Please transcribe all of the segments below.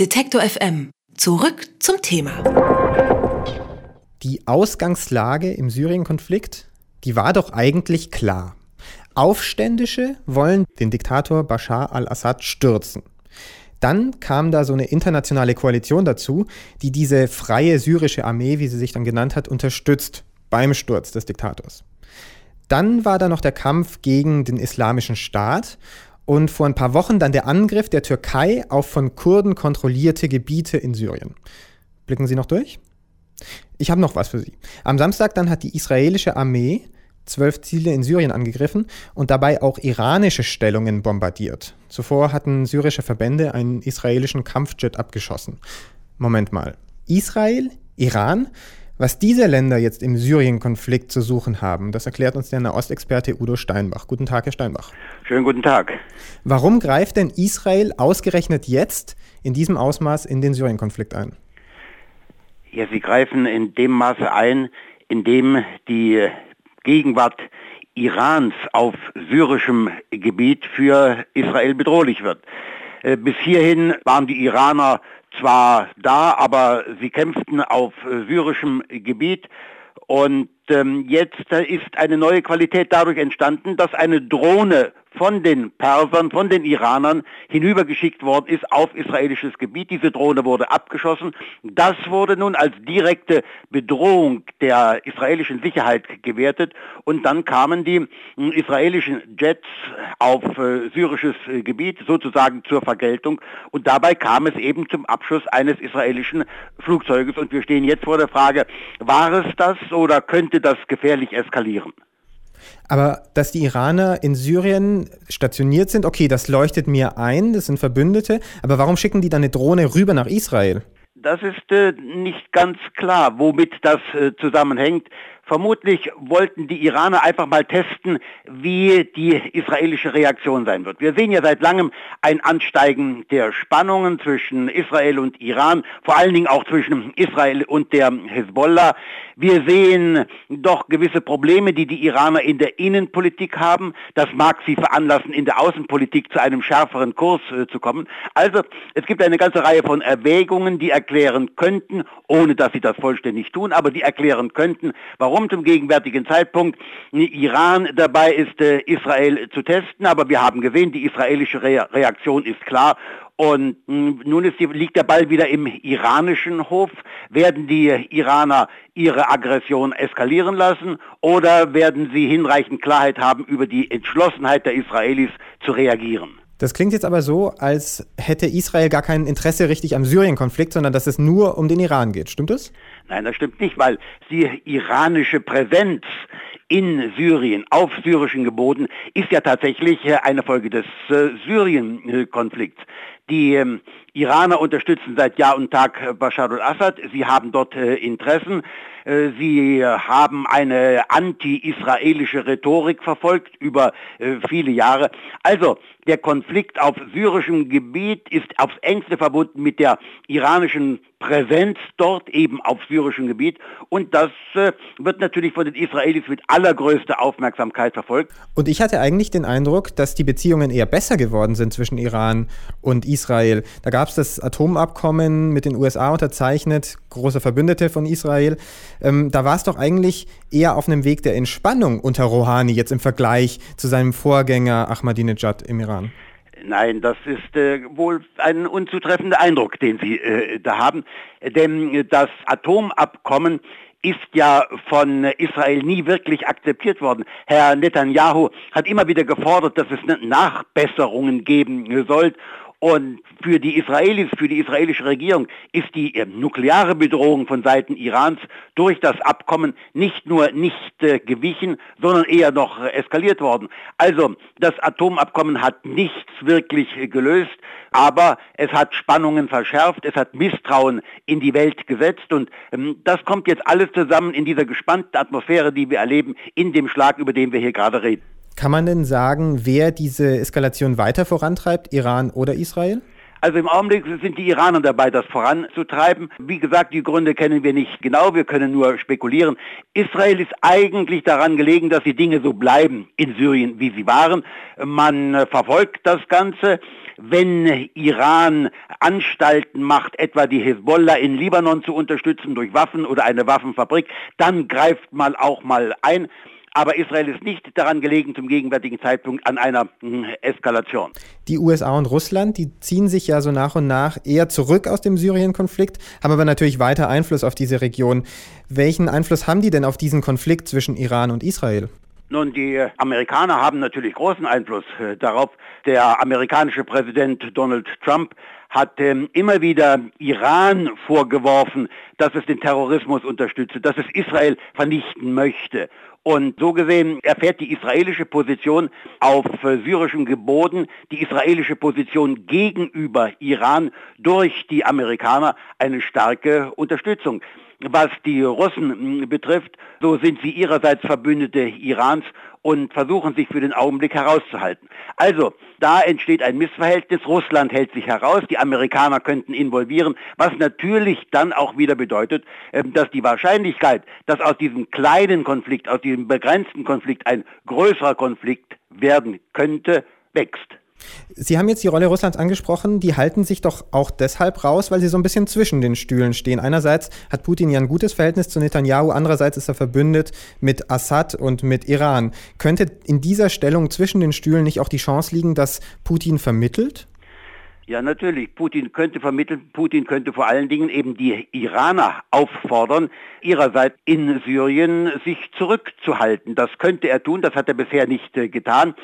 Detektor FM. Zurück zum Thema. Die Ausgangslage im Syrien-Konflikt, die war doch eigentlich klar. Aufständische wollen den Diktator Bashar al-Assad stürzen. Dann kam da so eine internationale Koalition dazu, die diese freie syrische Armee, wie sie sich dann genannt hat, unterstützt beim Sturz des Diktators. Dann war da noch der Kampf gegen den Islamischen Staat und vor ein paar Wochen dann der Angriff der Türkei auf von Kurden kontrollierte Gebiete in Syrien. Blicken Sie noch durch? Ich habe noch was für Sie. Am Samstag dann hat die israelische Armee zwölf Ziele in Syrien angegriffen und dabei auch iranische Stellungen bombardiert. Zuvor hatten syrische Verbände einen israelischen Kampfjet abgeschossen. Moment mal. Israel? Iran? Was diese Länder jetzt im Syrien-Konflikt zu suchen haben, das erklärt uns der Nahostexperte Udo Steinbach. Guten Tag, Herr Steinbach. Schönen guten Tag. Warum greift denn Israel ausgerechnet jetzt in diesem Ausmaß in den Syrien-Konflikt ein? Ja, sie greifen in dem Maße ein, in dem die Gegenwart Irans auf syrischem Gebiet für Israel bedrohlich wird. Äh, bis hierhin waren die Iraner zwar da, aber sie kämpften auf äh, syrischem Gebiet und ähm, jetzt ist eine neue Qualität dadurch entstanden, dass eine Drohne von den Persern, von den Iranern hinübergeschickt worden ist auf israelisches Gebiet. Diese Drohne wurde abgeschossen. Das wurde nun als direkte Bedrohung der israelischen Sicherheit gewertet und dann kamen die hm, israelischen Jets auf äh, syrisches äh, Gebiet sozusagen zur Vergeltung und dabei kam es eben zum Abschuss eines israelischen Flugzeuges und wir stehen jetzt vor der Frage, war es das oder könnte das gefährlich eskalieren? Aber dass die Iraner in Syrien stationiert sind, okay, das leuchtet mir ein, das sind Verbündete, aber warum schicken die dann eine Drohne rüber nach Israel? Das ist äh, nicht ganz klar, womit das äh, zusammenhängt. Vermutlich wollten die Iraner einfach mal testen, wie die israelische Reaktion sein wird. Wir sehen ja seit langem ein Ansteigen der Spannungen zwischen Israel und Iran, vor allen Dingen auch zwischen Israel und der Hezbollah. Wir sehen doch gewisse Probleme, die die Iraner in der Innenpolitik haben. Das mag sie veranlassen, in der Außenpolitik zu einem schärferen Kurs äh, zu kommen. Also es gibt eine ganze Reihe von Erwägungen, die erklären könnten, ohne dass sie das vollständig tun, aber die erklären könnten, warum zum gegenwärtigen Zeitpunkt Iran dabei ist, äh, Israel zu testen. Aber wir haben gesehen, die israelische Re Reaktion ist klar und hm, nun die, liegt der Ball wieder im iranischen Hof. Werden die Iraner ihre Aggression eskalieren lassen oder werden sie hinreichend Klarheit haben über die Entschlossenheit der Israelis zu reagieren? Das klingt jetzt aber so, als hätte Israel gar kein Interesse richtig am Syrien-Konflikt, sondern dass es nur um den Iran geht. Stimmt das? Nein, das stimmt nicht, weil die iranische Präsenz in Syrien, auf syrischen Geboten, ist ja tatsächlich äh, eine Folge des äh, Syrien-Konflikts. Die ähm, Iraner unterstützen seit Jahr und Tag äh, Bashar al-Assad. Sie haben dort Interessen. Sie haben eine anti-israelische Rhetorik verfolgt über viele Jahre. Also der Konflikt auf syrischem Gebiet ist aufs engste verbunden mit der iranischen Präsenz dort eben auf syrischem Gebiet. Und das äh, wird natürlich von den Israelis mit allergrößter Aufmerksamkeit verfolgt. Und ich hatte eigentlich den Eindruck, dass die Beziehungen eher besser geworden sind zwischen Iran und Israel. Da gab es das Atomabkommen mit den USA unterzeichnet, große Verbündete von Israel. Ähm, da war es doch eigentlich eher auf einem Weg der Entspannung unter Rouhani jetzt im Vergleich zu seinem Vorgänger Ahmadinejad im Iran. Nein, das ist äh, wohl ein unzutreffender Eindruck, den Sie äh, da haben. Denn das Atomabkommen ist ja von Israel nie wirklich akzeptiert worden. Herr Netanyahu hat immer wieder gefordert, dass es Nachbesserungen geben soll. Und für die Israelis, für die israelische Regierung ist die äh, nukleare Bedrohung von Seiten Irans durch das Abkommen nicht nur nicht äh, gewichen, sondern eher noch äh, eskaliert worden. Also das Atomabkommen hat nichts wirklich äh, gelöst, aber es hat Spannungen verschärft, es hat Misstrauen in die Welt gesetzt und ähm, das kommt jetzt alles zusammen in dieser gespannten Atmosphäre, die wir erleben, in dem Schlag, über den wir hier gerade reden. Kann man denn sagen, wer diese Eskalation weiter vorantreibt, Iran oder Israel? Also im Augenblick sind die Iraner dabei, das voranzutreiben. Wie gesagt, die Gründe kennen wir nicht genau, wir können nur spekulieren. Israel ist eigentlich daran gelegen, dass die Dinge so bleiben in Syrien, wie sie waren. Man verfolgt das Ganze. wenn Iran Anstalten macht, etwa die Hezbollah in Libanon zu unterstützen durch Waffen oder eine Waffenfabrik, dann greift man auch mal ein. Aber Israel ist nicht daran gelegen, zum gegenwärtigen Zeitpunkt an einer hm, Eskalation. Die USA und Russland, die ziehen sich ja so nach und nach eher zurück aus dem Syrien-Konflikt, haben aber natürlich weiter Einfluss auf diese Region. Welchen Einfluss haben die denn auf diesen Konflikt zwischen Iran und Israel? Nun, die Amerikaner haben natürlich großen Einfluss äh, darauf. Der amerikanische Präsident Donald Trump hat ähm, immer wieder Iran vorgeworfen, dass es den Terrorismus unterstütze, dass es Israel vernichten möchte. Und so gesehen erfährt die israelische Position auf äh, syrischem Geboten, die israelische Position gegenüber Iran durch die Amerikaner eine starke Unterstützung. Was die Russen hm, betrifft, so sind sie ihrerseits Verbündete Irans und versuchen sich für den Augenblick herauszuhalten. Also, da entsteht ein Missverhältnis. Russland hält sich heraus, die Amerikaner könnten involvieren, was natürlich dann auch wieder bedeutet, ähm, dass die Wahrscheinlichkeit, dass aus diesem kleinen Konflikt, aus diesem begrenzten Konflikt ein größerer Konflikt werden könnte, wächst. Sie haben jetzt die Rolle Russlands angesprochen. Die halten sich doch auch deshalb raus, weil sie so ein bisschen zwischen den Stühlen stehen. Einerseits hat Putin ja ein gutes Verhältnis zu Netanyahu, andererseits ist er verbündet mit Assad und mit Iran. Könnte in dieser Stellung zwischen den Stühlen nicht auch die Chance liegen, dass Putin vermittelt? Ja, natürlich. Putin könnte vermitteln, Putin könnte vor allen Dingen eben die Iraner auffordern, ihrerseits in Syrien sich zurückzuhalten. Das könnte er tun, das hat er bisher nicht äh, getan.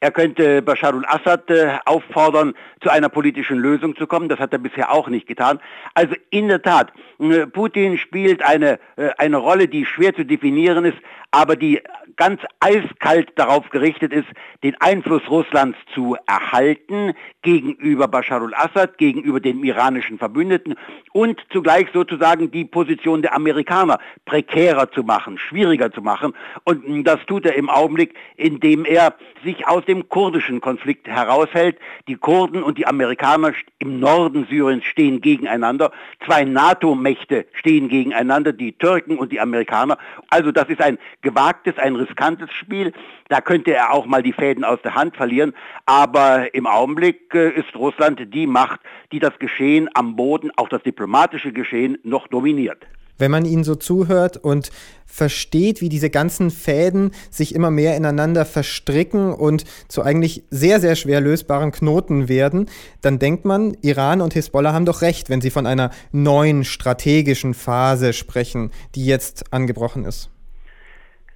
Er könnte Bashar al-Assad äh, auffordern, zu einer politischen Lösung zu kommen. Das hat er bisher auch nicht getan. Also in der Tat, äh, Putin spielt eine, äh, eine Rolle, die schwer zu definieren ist, aber die ganz eiskalt darauf gerichtet ist, den Einfluss Russlands zu erhalten gegenüber Bashar al-Assad, gegenüber den iranischen Verbündeten und zugleich sozusagen die Position der Amerikaner prekärer zu machen, schwieriger zu machen. Und das tut er im Augenblick, indem er sich aus dem kurdischen Konflikt heraushält. Die Kurden und die Amerikaner im Norden Syriens stehen gegeneinander. Zwei NATO-Mächte stehen gegeneinander, die Türken und die Amerikaner. Also das ist ein gewagtes, ein riskantes Spiel. Da könnte er auch mal die Fäden aus der Hand verlieren. Aber im Augenblick äh, ist Russland die Macht, die das Geschehen am Boden, auch das diplomatische Geschehen, noch dominiert wenn man ihnen so zuhört und versteht, wie diese ganzen Fäden sich immer mehr ineinander verstricken und zu eigentlich sehr, sehr schwer lösbaren Knoten werden, dann denkt man, Iran und Hisbollah haben doch recht, wenn sie von einer neuen strategischen Phase sprechen, die jetzt angebrochen ist.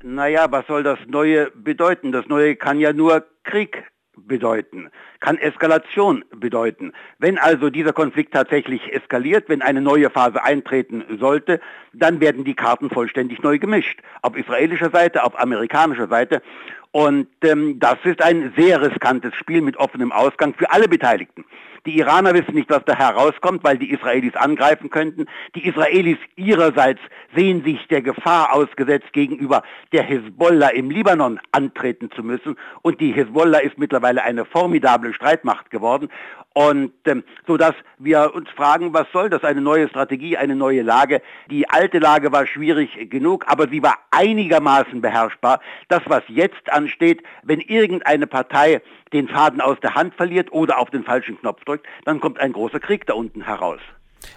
Naja, was soll das Neue bedeuten? Das Neue kann ja nur Krieg bedeuten, kann Eskalation bedeuten. Wenn also dieser Konflikt tatsächlich eskaliert, wenn eine neue Phase eintreten sollte, dann werden die Karten vollständig neu gemischt. Auf israelischer Seite, auf amerikanischer Seite. Und ähm, das ist ein sehr riskantes Spiel mit offenem Ausgang für alle Beteiligten. Die Iraner wissen nicht, was da herauskommt, weil die Israelis angreifen könnten. Die Israelis ihrerseits sehen sich der Gefahr ausgesetzt, gegenüber der Hezbollah im Libanon antreten zu müssen. Und die Hezbollah ist mittlerweile eine formidable Streitmacht geworden. Und ähm, so dass wir uns fragen, was soll das? Eine neue Strategie, eine neue Lage. Die alte Lage war schwierig genug, aber sie war einigermaßen beherrschbar. Das, was jetzt ansteht, wenn irgendeine Partei den Faden aus der Hand verliert oder auf den falschen Knopf drückt, dann kommt ein großer Krieg da unten heraus.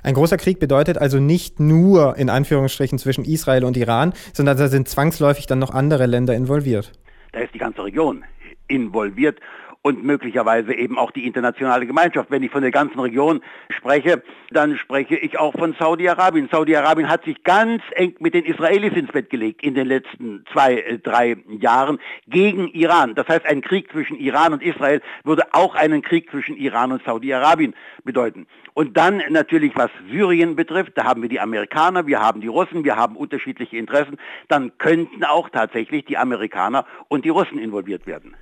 Ein großer Krieg bedeutet also nicht nur in Anführungsstrichen zwischen Israel und Iran, sondern da sind zwangsläufig dann noch andere Länder involviert. Da ist die ganze Region involviert und möglicherweise eben auch die internationale Gemeinschaft. Wenn ich von der ganzen Region spreche, dann spreche ich auch von Saudi-Arabien. Saudi-Arabien hat sich ganz eng mit den Israelis ins Bett gelegt in den letzten zwei, äh, drei Jahren gegen Iran. Das heißt, ein Krieg zwischen Iran und Israel würde auch einen Krieg zwischen Iran und Saudi-Arabien bedeuten. Und dann natürlich, was Syrien betrifft, da haben wir die Amerikaner, wir haben die Russen, wir haben unterschiedliche Interessen. Dann könnten auch tatsächlich die Amerikaner und die Russen involviert werden.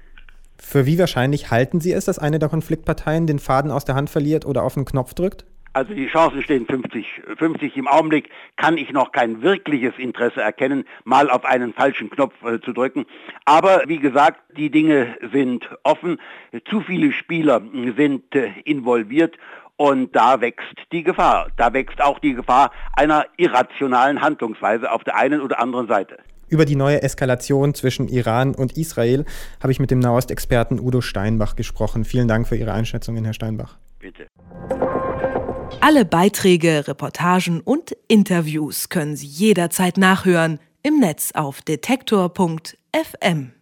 Für wie wahrscheinlich halten Sie es, dass eine der Konfliktparteien den Faden aus der Hand verliert oder auf den Knopf drückt? Also die Chancen stehen 50, 50. Im Augenblick kann ich noch kein wirkliches Interesse erkennen, mal auf einen falschen Knopf äh, zu drücken. Aber wie gesagt, die Dinge sind offen. Zu viele Spieler sind äh, involviert und da wächst die Gefahr. Da wächst auch die Gefahr einer irrationalen Handlungsweise auf der einen oder anderen Seite. Über die neue Eskalation zwischen Iran und Israel habe ich mit dem Nahostexperten Udo Steinbach gesprochen. Vielen Dank für Ihre Einschätzungen, Herr Steinbach. Bitte. Alle Beiträge, Reportagen und Interviews können Sie jederzeit nachhören im Netz auf detektor.fm.